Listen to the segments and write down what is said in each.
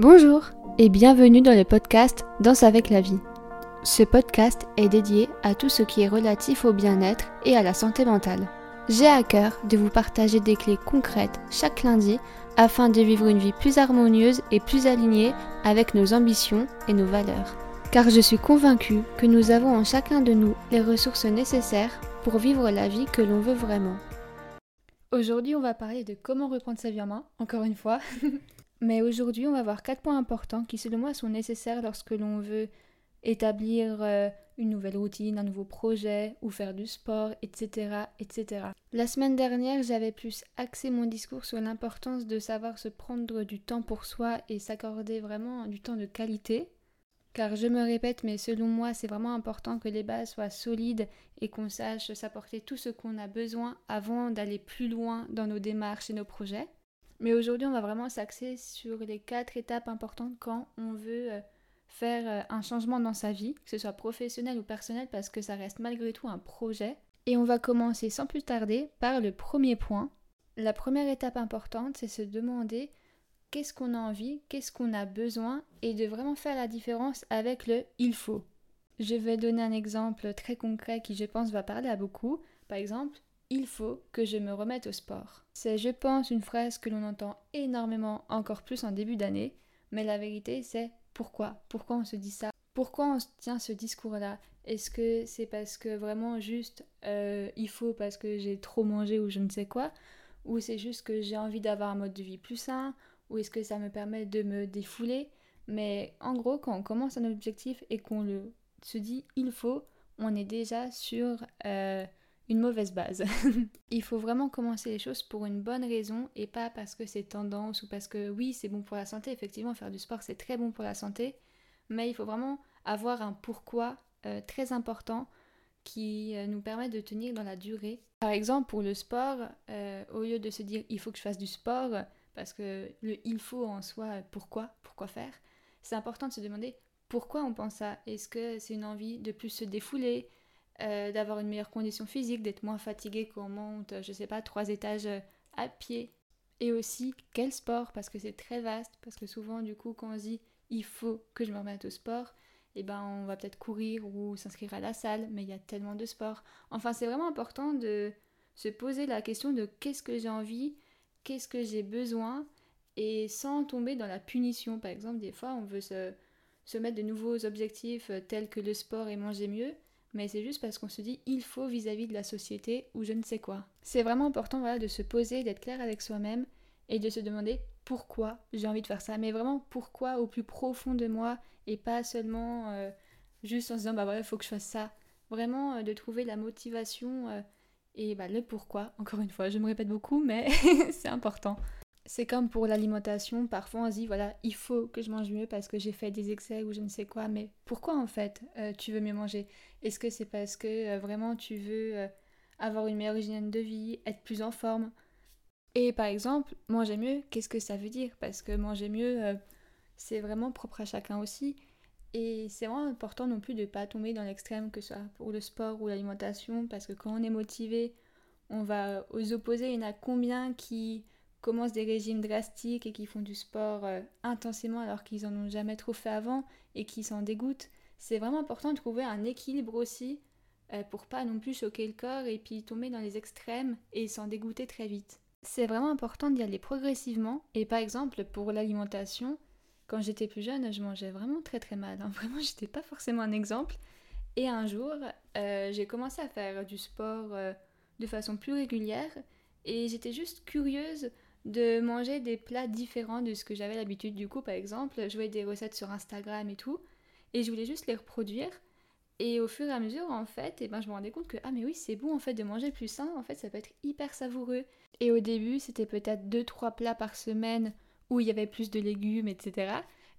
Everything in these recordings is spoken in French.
Bonjour et bienvenue dans le podcast Danse avec la vie. Ce podcast est dédié à tout ce qui est relatif au bien-être et à la santé mentale. J'ai à cœur de vous partager des clés concrètes chaque lundi afin de vivre une vie plus harmonieuse et plus alignée avec nos ambitions et nos valeurs. Car je suis convaincue que nous avons en chacun de nous les ressources nécessaires pour vivre la vie que l'on veut vraiment. Aujourd'hui, on va parler de comment reprendre sa vie en main, encore une fois. Mais aujourd'hui, on va voir quatre points importants qui, selon moi, sont nécessaires lorsque l'on veut établir euh, une nouvelle routine, un nouveau projet ou faire du sport, etc., etc. La semaine dernière, j'avais plus axé mon discours sur l'importance de savoir se prendre du temps pour soi et s'accorder vraiment du temps de qualité. Car je me répète, mais selon moi, c'est vraiment important que les bases soient solides et qu'on sache s'apporter tout ce qu'on a besoin avant d'aller plus loin dans nos démarches et nos projets. Mais aujourd'hui, on va vraiment s'axer sur les quatre étapes importantes quand on veut euh, faire euh, un changement dans sa vie, que ce soit professionnel ou personnel, parce que ça reste malgré tout un projet. Et on va commencer sans plus tarder par le premier point. La première étape importante, c'est se demander qu'est-ce qu'on a envie, qu'est-ce qu'on a besoin, et de vraiment faire la différence avec le il faut. Je vais donner un exemple très concret qui, je pense, va parler à beaucoup. Par exemple, il faut que je me remette au sport. C'est, je pense, une phrase que l'on entend énormément, encore plus en début d'année, mais la vérité, c'est pourquoi? Pourquoi on se dit ça? Pourquoi on tient ce discours-là? Est-ce que c'est parce que vraiment juste euh, il faut parce que j'ai trop mangé ou je ne sais quoi? Ou c'est juste que j'ai envie d'avoir un mode de vie plus sain? Ou est-ce que ça me permet de me défouler? Mais en gros, quand on commence un objectif et qu'on le se dit il faut, on est déjà sur... Euh, une mauvaise base. il faut vraiment commencer les choses pour une bonne raison et pas parce que c'est tendance ou parce que oui, c'est bon pour la santé. Effectivement, faire du sport, c'est très bon pour la santé. Mais il faut vraiment avoir un pourquoi euh, très important qui euh, nous permet de tenir dans la durée. Par exemple, pour le sport, euh, au lieu de se dire il faut que je fasse du sport, parce que le il faut en soi, pourquoi, pourquoi faire, c'est important de se demander pourquoi on pense ça. Est-ce que c'est une envie de plus se défouler? Euh, d'avoir une meilleure condition physique, d'être moins fatigué quand on monte, je sais pas, trois étages euh, à pied. Et aussi, quel sport? Parce que c'est très vaste, parce que souvent, du coup, quand on se dit il faut que je me remette au sport, eh ben on va peut-être courir ou s'inscrire à la salle, mais il y a tellement de sports. Enfin, c'est vraiment important de se poser la question de qu'est-ce que j'ai envie, qu'est-ce que j'ai besoin, et sans tomber dans la punition. Par exemple, des fois, on veut se, se mettre de nouveaux objectifs euh, tels que le sport et manger mieux, mais c'est juste parce qu'on se dit il faut vis-à-vis de la société ou je ne sais quoi. C'est vraiment important de se poser, d'être clair avec soi-même et de se demander pourquoi j'ai envie de faire ça, mais vraiment pourquoi au plus profond de moi et pas seulement euh, juste en se disant bah faut que je fasse ça? Vraiment euh, de trouver la motivation euh, et bah, le pourquoi. Encore une fois, je me répète beaucoup, mais c'est important. C'est comme pour l'alimentation, parfois on se dit voilà, il faut que je mange mieux parce que j'ai fait des excès ou je ne sais quoi, mais pourquoi en fait euh, tu veux mieux manger? Est-ce que c'est parce que euh, vraiment tu veux euh, avoir une meilleure hygiène de vie, être plus en forme? Et par exemple, manger mieux, qu'est-ce que ça veut dire? Parce que manger mieux, c'est vraiment propre à chacun aussi. Et c'est vraiment important non plus de ne pas tomber dans l'extrême, que ce soit pour le sport ou l'alimentation, parce que quand on est motivé, on va aux opposés. Il y en a combien qui commencent des régimes drastiques et qui font du sport euh, intensément alors qu'ils en ont jamais trop fait avant et qui s'en dégoûtent. C'est vraiment important de trouver un équilibre aussi euh, pour pas non plus choquer le corps et puis tomber dans les extrêmes et s'en dégoûter très vite. C'est vraiment important d'y aller progressivement et par exemple pour l'alimentation, quand j'étais plus jeune, je mangeais vraiment très très mal. Hein. Vraiment, j'étais pas forcément un exemple. Et un jour, euh, j'ai commencé à faire du sport de façon plus régulière et j'étais juste curieuse de manger des plats différents de ce que j'avais l'habitude. Du coup, par exemple, je voyais des recettes sur Instagram et tout, et je voulais juste les reproduire. Et au fur et à mesure, en fait, et eh ben, je me rendais compte que, ah mais oui, c'est bon en fait de manger plus sain, en fait, ça peut être hyper savoureux. Et au début, c'était peut-être 2-3 plats par semaine où il y avait plus de légumes, etc.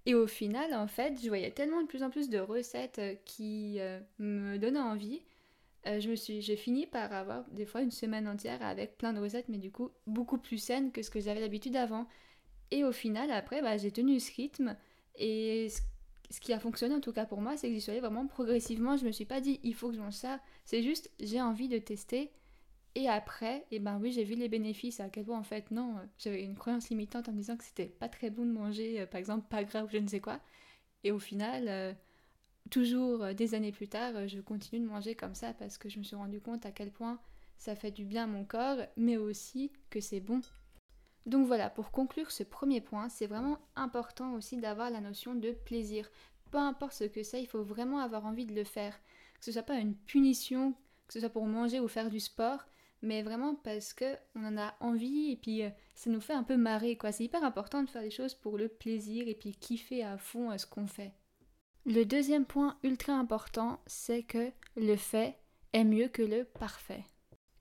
Et au final, en fait, je voyais tellement de plus en plus de recettes qui euh, me donnaient envie euh, je me suis, j'ai fini par avoir des fois une semaine entière avec plein de recettes, mais du coup beaucoup plus saines que ce que j'avais l'habitude avant. Et au final, après, bah, j'ai tenu ce rythme. Et ce, qui a fonctionné en tout cas pour moi, c'est que j'y suis allée vraiment progressivement. Je me suis pas dit il faut que je mange ça. C'est juste j'ai envie de tester. Et après, eh ben oui, j'ai vu les bénéfices, à quel point en fait, non, euh, j'avais une croyance limitante en me disant que c'était pas très bon de manger, euh, par exemple, pas gras ou je ne sais quoi. Et au final, toujours des années plus tard, je continue de manger comme ça parce que je me suis rendu compte à quel point ça fait du bien à mon corps, mais aussi que c'est bon. Donc voilà, pour conclure ce premier point, c'est vraiment important aussi d'avoir la notion de plaisir. Peu importe ce que c'est, il faut vraiment avoir envie de le faire. Que ce soit pas une punition, que ce soit pour manger ou faire du sport, mais vraiment parce que on en a envie et puis euh, ça nous fait un peu marrer quoi. C'est hyper important de faire des choses pour le plaisir et puis kiffer à fond euh, ce qu'on fait. Le deuxième point ultra important, c'est que le fait est mieux que le parfait.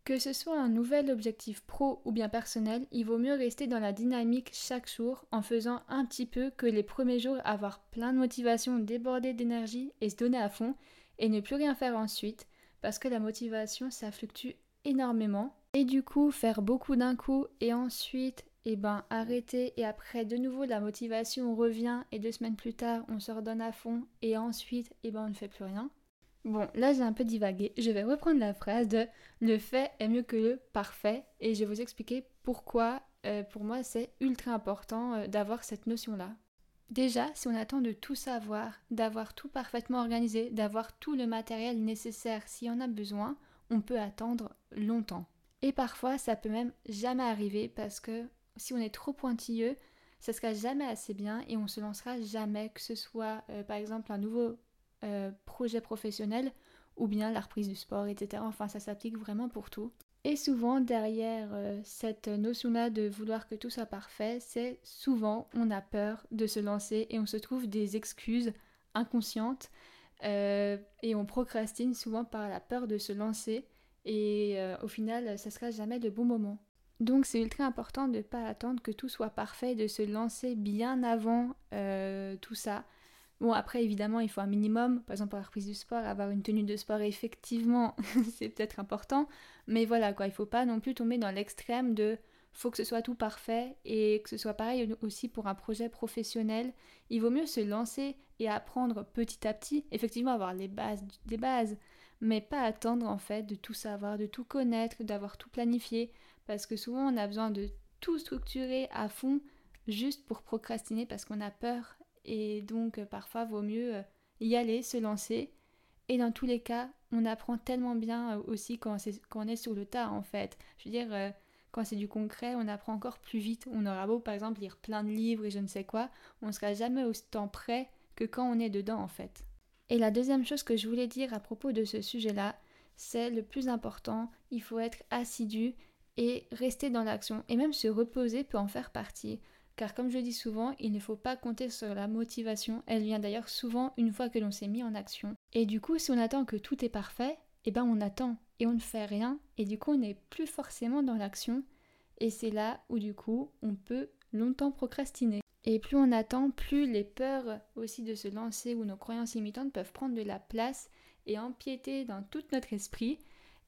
Que ce soit un nouvel objectif pro ou bien personnel, il vaut mieux rester dans la dynamique chaque jour en faisant un petit peu que les premiers jours avoir plein de motivation, déborder d'énergie et se donner à fond et ne plus rien faire ensuite parce que la motivation ça fluctue énormément. Et du coup, faire beaucoup d'un coup et ensuite, eh ben, arrêter et après de nouveau la motivation revient et deux semaines plus tard, on se redonne à fond et ensuite, eh ben, on ne fait plus rien. Bon, là j'ai un peu divagué. Je vais reprendre la phrase de le fait est mieux que le parfait et je vais vous expliquer pourquoi euh, pour moi c'est ultra important euh, d'avoir cette notion-là. Déjà, si on attend de tout savoir, d'avoir tout parfaitement organisé, d'avoir tout le matériel nécessaire s'il y en a besoin, on peut attendre longtemps. Et parfois, ça peut même jamais arriver parce que si on est trop pointilleux, ça sera jamais assez bien et on se lancera jamais, que ce soit euh, par exemple un nouveau euh, projet professionnel ou bien la reprise du sport, etc. Enfin, ça s'applique vraiment pour tout. Et souvent, derrière euh, cette notion-là de vouloir que tout soit parfait, c'est souvent on a peur de se lancer et on se trouve des excuses inconscientes et on procrastine souvent par la peur de se lancer et au final ça sera jamais le bon moment. Donc c'est ultra important de ne pas attendre que tout soit parfait, de se lancer bien avant euh, tout ça. Bon après évidemment il faut un minimum, par exemple pour la reprise du sport, avoir une tenue de sport effectivement c'est peut-être important, mais voilà quoi, il faut pas non plus tomber dans l'extrême de faut que ce soit tout parfait et que ce soit pareil aussi pour un projet professionnel. Il vaut mieux se lancer et apprendre petit à petit, effectivement avoir les bases des bases, mais pas attendre en fait de tout savoir, de tout connaître, d'avoir tout planifié, parce que souvent on a besoin de tout structurer à fond juste pour procrastiner parce qu'on a peur et donc euh, parfois vaut mieux euh, y aller, se lancer. Et dans tous les cas, on apprend tellement bien euh, aussi quand, on est sur le tas en fait. Je veux dire, quand c'est du concret, on apprend encore plus vite. On aura beau par exemple lire plein de livres et je ne sais quoi, on sera jamais autant prêt que quand on est dedans en fait. Et la deuxième chose que je voulais dire à propos de ce sujet-là, c'est le plus important, il faut être assidu et rester dans l'action. Et même se reposer peut en faire partie. Car comme je dis souvent, il ne faut pas compter sur la motivation, elle vient d'ailleurs souvent une fois que l'on s'est mis en action. Et du coup, si on attend que tout est parfait, eh ben on attend et on ne fait rien et du coup on n'est plus forcément dans l'action et c'est là où du coup on peut longtemps procrastiner. Et plus on attend, plus les peurs aussi de se lancer ou nos croyances limitantes peuvent prendre de la place et empiéter dans tout notre esprit.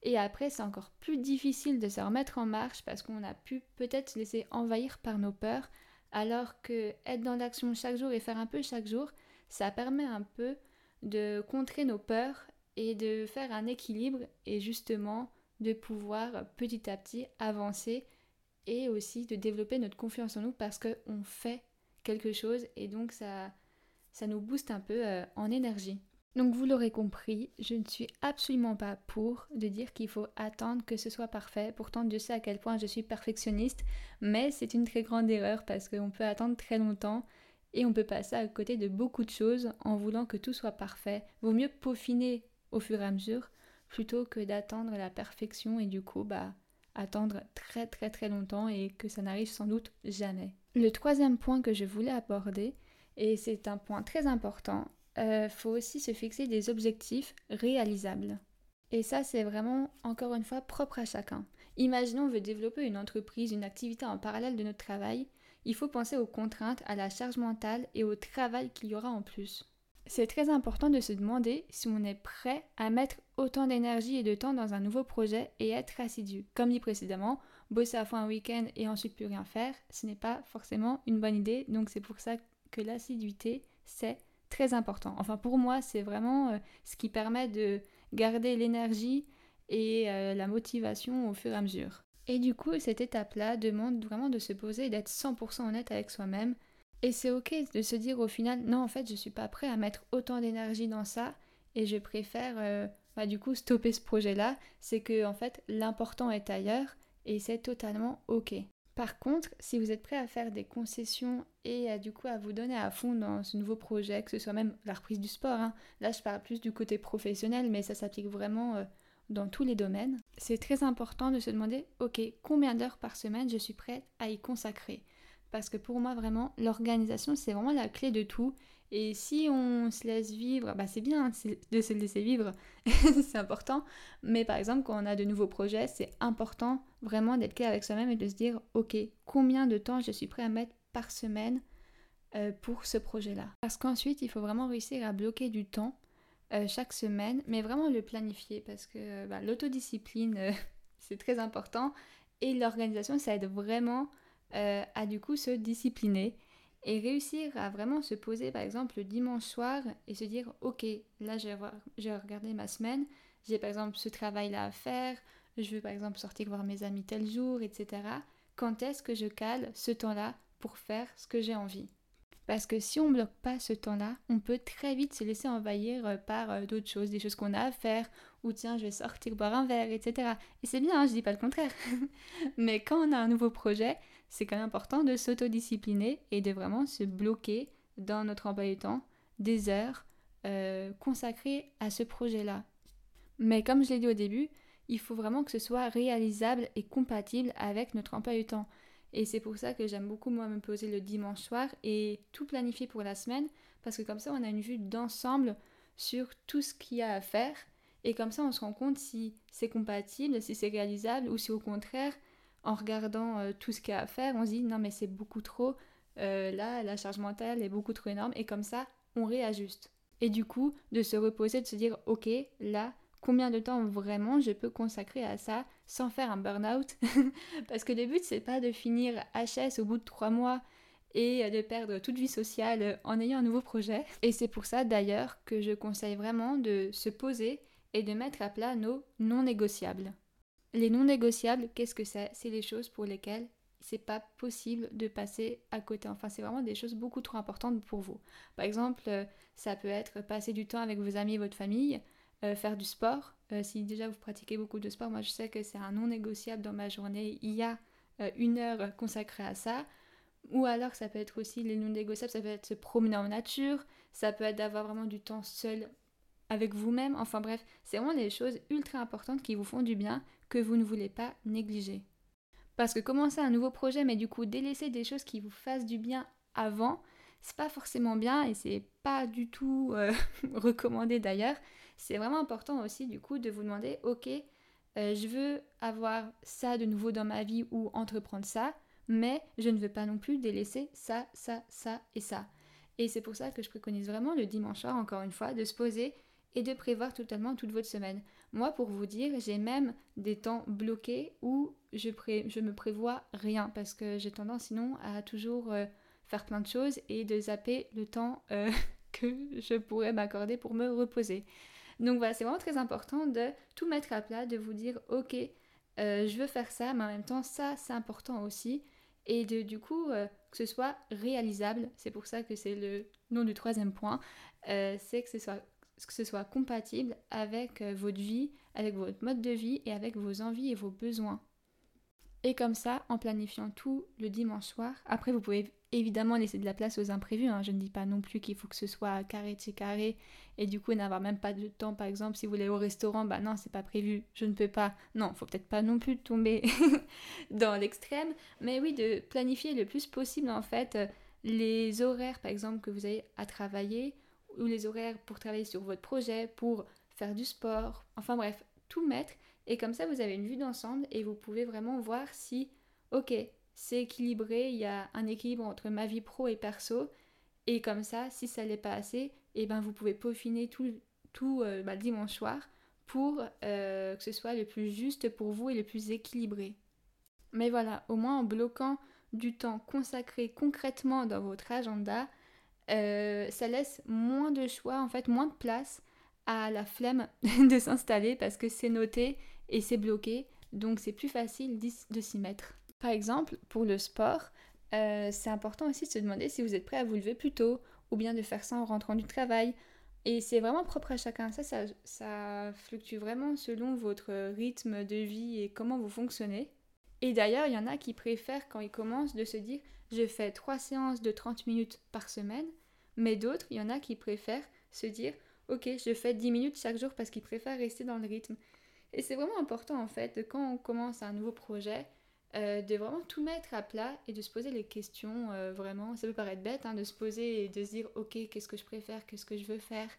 Et après, c'est encore plus difficile de se remettre en marche parce qu'on a pu peut-être se laisser envahir par nos peurs, alors que être dans l'action chaque jour et faire un peu chaque jour, ça permet un peu de contrer nos peurs et de faire un équilibre et justement de pouvoir petit à petit avancer et aussi de développer notre confiance en nous parce qu'on fait quelque chose et donc ça, ça nous booste un peu euh, en énergie. Donc vous l'aurez compris, je ne suis absolument pas pour de dire qu'il faut attendre que ce soit parfait. Pourtant Dieu sait à quel point je suis perfectionniste, mais c'est une très grande erreur parce qu'on peut attendre très longtemps et on peut passer à côté de beaucoup de choses en voulant que tout soit parfait. Vaut mieux peaufiner au fur et à mesure plutôt que d'attendre la perfection et du coup bah attendre très très très longtemps et que ça n'arrive sans doute jamais. Le troisième point que je voulais aborder, et c'est un point très important, euh, faut aussi se fixer des objectifs réalisables. Et ça, c'est vraiment, encore une fois, propre à chacun. Imaginons on veut développer une entreprise, une activité en parallèle de notre travail, il faut penser aux contraintes, à la charge mentale et au travail qu'il y aura en plus. C'est très important de se demander si on est prêt à mettre autant d'énergie et de temps dans un nouveau projet et être assidu. Comme dit précédemment, bosser à fond un week-end et ensuite plus rien faire, ce n'est pas forcément une bonne idée. Donc c'est pour ça que l'assiduité, c'est très important. Enfin pour moi, c'est vraiment euh, ce qui permet de garder l'énergie et euh, la motivation au fur et à mesure. Et du coup, cette étape-là demande vraiment de se poser d'être 100% honnête avec soi-même. Et c'est ok de se dire au final, non, en fait, je suis pas prêt à mettre autant d'énergie dans ça et je préfère euh, bah, du coup stopper ce projet-là. C'est que en fait, l'important est ailleurs et c'est totalement ok. Par contre, si vous êtes prêt à faire des concessions et à, du coup à vous donner à fond dans ce nouveau projet, que ce soit même la reprise du sport, hein, là je parle plus du côté professionnel, mais ça s'applique vraiment euh, dans tous les domaines, c'est très important de se demander, ok, combien d'heures par semaine je suis prête à y consacrer? Parce que pour moi, vraiment, l'organisation, c'est vraiment la clé de tout. Et si on se laisse vivre, bah c'est bien de se laisser vivre, c'est important. Mais par exemple, quand on a de nouveaux projets, c'est important vraiment d'être clair avec soi-même et de se dire, ok, combien de temps je suis prêt à mettre par semaine euh, pour ce projet-là? Parce qu'ensuite, il faut vraiment réussir à bloquer du temps euh, chaque semaine, mais vraiment le planifier parce que bah, l'autodiscipline, euh, c'est très important et l'organisation, ça aide vraiment à du coup se discipliner et réussir à vraiment se poser par exemple le dimanche soir et se dire ok là j'ai regardé ma semaine j'ai par exemple ce travail là à faire je veux par exemple sortir voir mes amis tel jour etc quand est-ce que je cale ce temps là pour faire ce que j'ai envie? Parce que si on ne bloque pas ce temps-là, on peut très vite se laisser envahir euh, par euh, d'autres choses, des choses qu'on a à faire, ou tiens, je vais sortir boire un verre, etc. Et c'est bien, hein, je dis pas le contraire. Mais quand on a un nouveau projet, c'est quand même important de s'autodiscipliner et de vraiment se bloquer dans notre emploi du temps des heures euh, consacrées à ce projet-là. Mais comme je l'ai dit au début, il faut vraiment que ce soit réalisable et compatible avec notre emploi du temps. Et c'est pour ça que j'aime beaucoup moi me poser le dimanche soir et tout planifier pour la semaine parce que comme ça on a une vue d'ensemble sur tout ce qu'il y a à faire et comme ça on se rend compte si c'est compatible, si c'est réalisable ou si au contraire en regardant euh, tout ce qu'il y a à faire on se dit non mais c'est beaucoup trop, euh, là la charge mentale est beaucoup trop énorme et comme ça on réajuste. Et du coup de se reposer, de se dire ok là combien de temps vraiment je peux consacrer à ça sans faire un burn-out? Parce que le but, c'est pas de finir HS au bout de trois mois et de perdre toute vie sociale en ayant un nouveau projet. Et c'est pour ça d'ailleurs que je conseille vraiment de se poser et de mettre à plat nos non négociables. Les non négociables, qu'est-ce que c'est? C'est les choses pour lesquelles c'est pas possible de passer à côté. Enfin, c'est vraiment des choses beaucoup trop importantes pour vous. Par exemple, ça peut être passer du temps avec vos amis et votre famille, euh, faire du sport. Euh, si déjà vous pratiquez beaucoup de sport, moi je sais que c'est un non négociable dans ma journée. Il y a euh, une heure consacrée à ça. Ou alors ça peut être aussi les non négociables, ça peut être se promener en nature, ça peut être d'avoir vraiment du temps seul avec vous-même. Enfin bref, c'est vraiment des choses ultra importantes qui vous font du bien que vous ne voulez pas négliger. Parce que commencer un nouveau projet, mais du coup délaisser des choses qui vous fassent du bien avant, c'est pas forcément bien et c'est pas du tout recommandé d'ailleurs c'est vraiment important aussi du coup de vous demander, ok, euh, je veux avoir ça de nouveau dans ma vie ou entreprendre ça, mais je ne veux pas non plus délaisser ça, ça, ça et ça. Et c'est pour ça que je préconise vraiment le dimanche soir, encore une fois, de se poser et de prévoir totalement toute votre semaine. Moi, pour vous dire, j'ai même des temps bloqués où je, je me prévois rien parce que j'ai tendance sinon à toujours euh, plein de choses et de zapper le temps euh, que je pourrais m'accorder pour me reposer. Donc voilà, c'est vraiment très important de tout mettre à plat, de vous dire ok, euh, je veux faire ça, mais en même temps ça c'est important aussi. Et de du coup euh, que ce soit réalisable, c'est pour ça que c'est le nom du troisième point, c'est que ce soit que ce soit compatible avec votre vie, avec votre mode de vie et avec vos envies et vos besoins. Et comme ça, en planifiant tout le dimanche soir, après vous pouvez évidemment laisser de la place aux imprévus. Hein. Je ne dis pas non plus qu'il faut que ce soit carré de carré et du coup n'avoir même pas de temps. Par exemple, si vous voulez au restaurant, bah non, c'est pas prévu, je ne peux pas. Non, faut peut-être pas non plus tomber dans l'extrême, mais oui, de planifier le plus possible en fait les horaires, par exemple, que vous avez à travailler ou les horaires pour travailler sur votre projet, pour faire du sport, enfin bref, tout mettre. Et comme ça, vous avez une vue d'ensemble et vous pouvez vraiment voir si, ok, c'est équilibré, il y a un équilibre entre ma vie pro et perso. Et comme ça, si ça n'est pas assez, et eh ben vous pouvez peaufiner tout, tout euh, bah, dimanche soir pour euh, que ce soit le plus juste pour vous et le plus équilibré. Mais voilà, au moins en bloquant du temps consacré concrètement dans votre agenda, euh, ça laisse moins de choix, en fait moins de place a la flemme de s'installer parce que c'est noté et c'est bloqué, donc c'est plus facile de s'y mettre. Par exemple, pour le sport, euh, c'est important aussi de se demander si vous êtes prêt à vous lever plus tôt ou bien de faire ça en rentrant du travail. Et c'est vraiment propre à chacun. Ça, ça, ça, fluctue vraiment selon votre rythme de vie et comment vous fonctionnez. Et d'ailleurs, il y en a qui préfèrent quand ils commencent de se dire je fais trois séances de 30 minutes par semaine. Mais d'autres, il y en a qui préfèrent se dire ok, je fais 10 minutes chaque jour parce qu'ils préfèrent rester dans le rythme. Et c'est vraiment important en fait, quand on commence un nouveau projet, euh, de vraiment tout mettre à plat et de se poser les questions euh, vraiment. Ça peut paraître bête hein, de se poser et de se dire ok qu'est-ce que je préfère, qu'est-ce que je veux faire?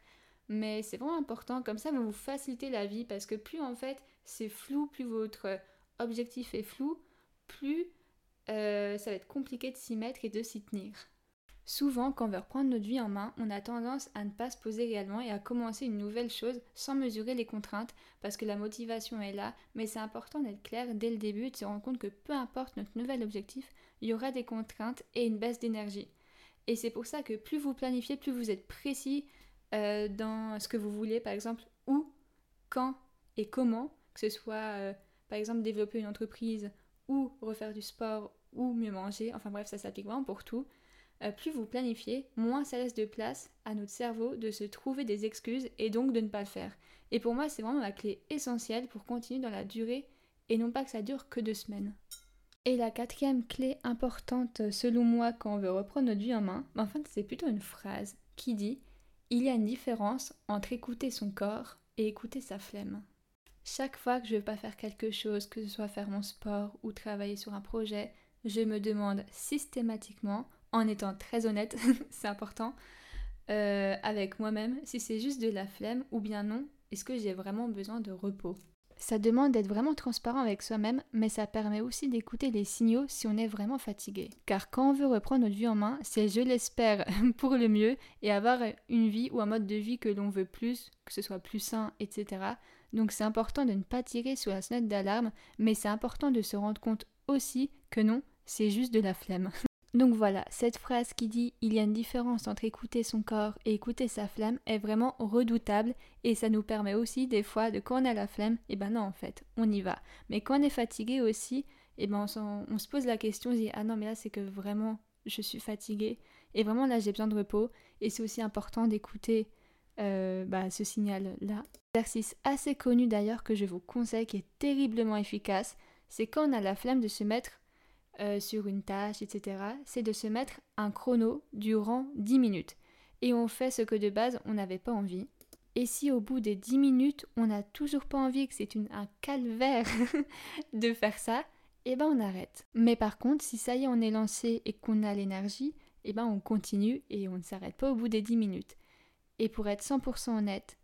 Mais c'est vraiment important, comme ça vous vous facilitez la vie parce que plus en fait c'est flou, plus votre objectif est flou, plus euh, ça va être compliqué de s'y mettre et de s'y tenir. Souvent, quand on veut reprendre notre vie en main, on a tendance à ne pas se poser réellement et à commencer une nouvelle chose sans mesurer les contraintes parce que la motivation est là, mais c'est important d'être clair dès le début et de se rendre compte que peu importe notre nouvel objectif, il y aura des contraintes et une baisse d'énergie. Et c'est pour ça que plus vous planifiez, plus vous êtes précis euh, dans ce que vous voulez, par exemple, où, quand et comment, que ce soit euh, par exemple développer une entreprise ou refaire du sport ou mieux manger, enfin bref, ça s'applique vraiment pour tout. Euh, plus vous planifiez, moins ça laisse de place à notre cerveau de se trouver des excuses et donc de ne pas le faire. Et pour moi, c'est vraiment la clé essentielle pour continuer dans la durée et non pas que ça dure que deux semaines. Et la quatrième clé importante selon moi quand on veut reprendre notre vie en main, ben, c'est plutôt une phrase qui dit Il y a une différence entre écouter son corps et écouter sa flemme. Chaque fois que je veux pas faire quelque chose, que ce soit faire mon sport ou travailler sur un projet, je me demande systématiquement en étant très honnête, c'est important, euh, avec moi-même, si c'est juste de la flemme ou bien non, est-ce que j'ai vraiment besoin de repos? Ça demande d'être vraiment transparent avec soi-même, mais ça permet aussi d'écouter les signaux si on est vraiment fatigué. Car quand on veut reprendre notre vie en main, c'est, je l'espère, pour le mieux et avoir une vie ou un mode de vie que l'on veut plus, que ce soit plus sain, etc. Donc c'est important de ne pas tirer sur la sonnette d'alarme, mais c'est important de se rendre compte aussi que non, c'est juste de la flemme. Donc voilà, cette phrase qui dit il y a une différence entre écouter son corps et écouter sa flemme est vraiment redoutable et ça nous permet aussi des fois de quand on a la flemme, et eh ben non en fait, on y va. Mais quand on est fatigué aussi, et eh ben on, se pose la question, on se dit ah non mais là c'est que vraiment je suis fatigué et vraiment là j'ai besoin de repos et c'est aussi important d'écouter euh, bah, ce signal là. Exercice assez connu d'ailleurs que je vous conseille qui est terriblement efficace, c'est quand on a la flemme de se mettre euh, sur une tâche, etc., c'est de se mettre un chrono durant 10 minutes. Et on fait ce que de base on n'avait pas envie. Et si au bout des 10 minutes on n'a toujours pas envie, que c'est un calvaire de faire ça, eh ben on arrête. Mais par contre, si ça y est, on est lancé et qu'on a l'énergie, eh ben on continue et on ne s'arrête pas au bout des 10 minutes. Et pour être 100% honnête,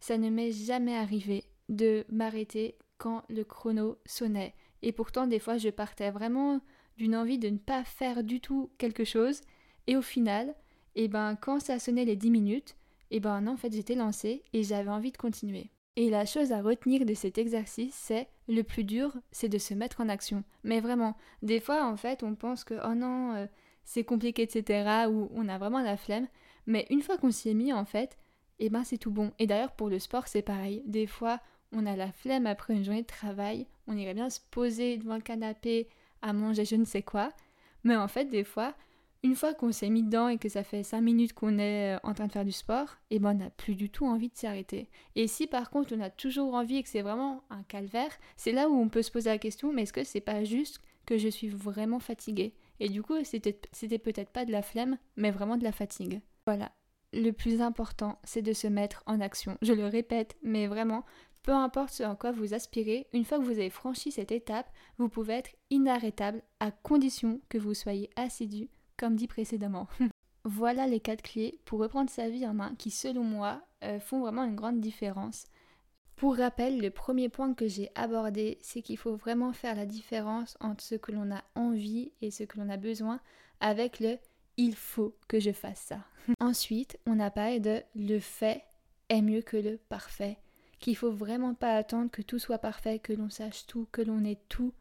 ça ne m'est jamais arrivé de m'arrêter quand le chrono sonnait. Et pourtant, des fois, je partais vraiment d'une envie de ne pas faire du tout quelque chose. Et au final, eh ben, quand ça sonnait les 10 minutes, eh ben en fait, j'étais lancée et j'avais envie de continuer. Et la chose à retenir de cet exercice, c'est le plus dur, c'est de se mettre en action. Mais vraiment, des fois, en fait, on pense que oh non, euh, c'est compliqué, etc., ou on a vraiment la flemme. Mais une fois qu'on s'y est mis, en fait, eh ben c'est tout bon. Et d'ailleurs, pour le sport, c'est pareil. Des fois, on a la flemme après une journée de travail, on irait bien se poser devant le canapé à manger je ne sais quoi. Mais en fait, des fois, une fois qu'on s'est mis dedans et que ça fait 5 minutes qu'on est euh, en train de faire du sport, et eh ben on n'a plus du tout envie de s'arrêter. Et si par contre on a toujours envie et que c'est vraiment un calvaire, c'est là où on peut se poser la question mais est-ce que c'est pas juste que je suis vraiment fatiguée? Et du coup, c'était, c'était peut-être pas de la flemme, mais vraiment de la fatigue. Voilà. Le plus important, c'est de se mettre en action. Je le répète, mais vraiment, peu importe ce en quoi vous aspirez, une fois que vous avez franchi cette étape, vous pouvez être inarrêtable à condition que vous soyez assidu, comme dit précédemment. voilà les quatre clés pour reprendre sa vie en main qui, selon moi, euh, font vraiment une grande différence. Pour rappel, le premier point que j'ai abordé, c'est qu'il faut vraiment faire la différence entre ce que l'on a envie et ce que l'on a besoin avec le il faut que je fasse ça. Ensuite, on a parlé de le fait est mieux que le parfait qu'il faut vraiment pas attendre que tout soit parfait, que l'on sache tout, que l'on ait tout,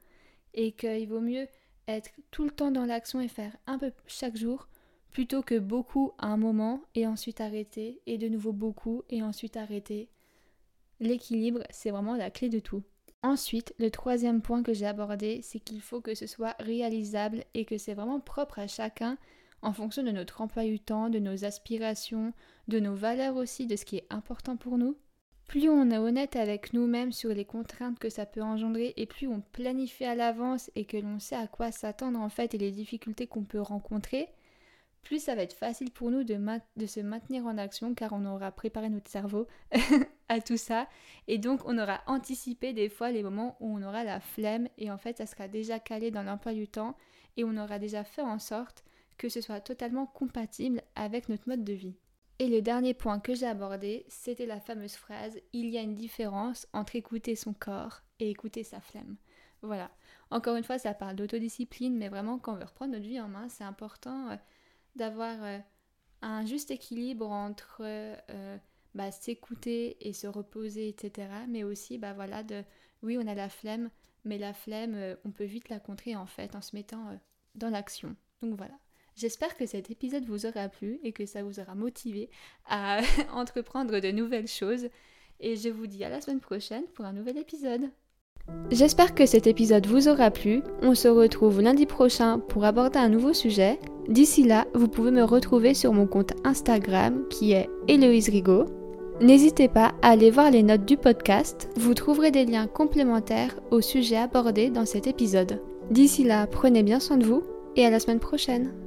et qu'il vaut mieux être tout le temps dans l'action et faire un peu chaque jour, plutôt que beaucoup à un moment et ensuite arrêter, et de nouveau beaucoup et ensuite arrêter. L'équilibre, c'est vraiment la clé de tout. Ensuite, le troisième point que j'ai abordé, c'est qu'il faut que ce soit réalisable et que c'est vraiment propre à chacun en fonction de notre emploi du temps, de nos aspirations, de nos valeurs aussi, de ce qui est important pour nous. Plus on est honnête avec nous-mêmes sur les contraintes que ça peut engendrer et plus on planifie à l'avance et que l'on sait à quoi s'attendre en fait et les difficultés qu'on peut rencontrer, plus ça va être facile pour nous de, se maintenir en action car on aura préparé notre cerveau à tout ça et donc on aura anticipé des fois les moments où on aura la flemme et en fait ça sera déjà calé dans l'emploi du temps et on aura déjà fait en sorte que ce soit totalement compatible avec notre mode de vie. Et le dernier point que j'ai abordé, c'était la fameuse phrase Il y a une différence entre écouter son corps et écouter sa flemme. Voilà. Encore une fois, ça parle d'autodiscipline, mais vraiment, quand on veut reprendre notre vie en main, c'est important euh, d'avoir euh, un juste équilibre entre euh, bah, s'écouter et se reposer, etc. Mais aussi, bah voilà, de oui, on a la flemme, mais la flemme, on peut vite la contrer en fait en se mettant dans l'action. Donc voilà. J'espère que cet épisode vous aura plu et que ça vous aura motivé à entreprendre de nouvelles choses. Et je vous dis à la semaine prochaine pour un nouvel épisode. J'espère que cet épisode vous aura plu. On se retrouve lundi prochain pour aborder un nouveau sujet. D'ici là, vous pouvez me retrouver sur mon compte Instagram qui est Héloïse Rigaud. N'hésitez pas à aller voir les notes du podcast. Vous trouverez des liens complémentaires au sujet abordé dans cet épisode. D'ici là, prenez bien soin de vous et à la semaine prochaine.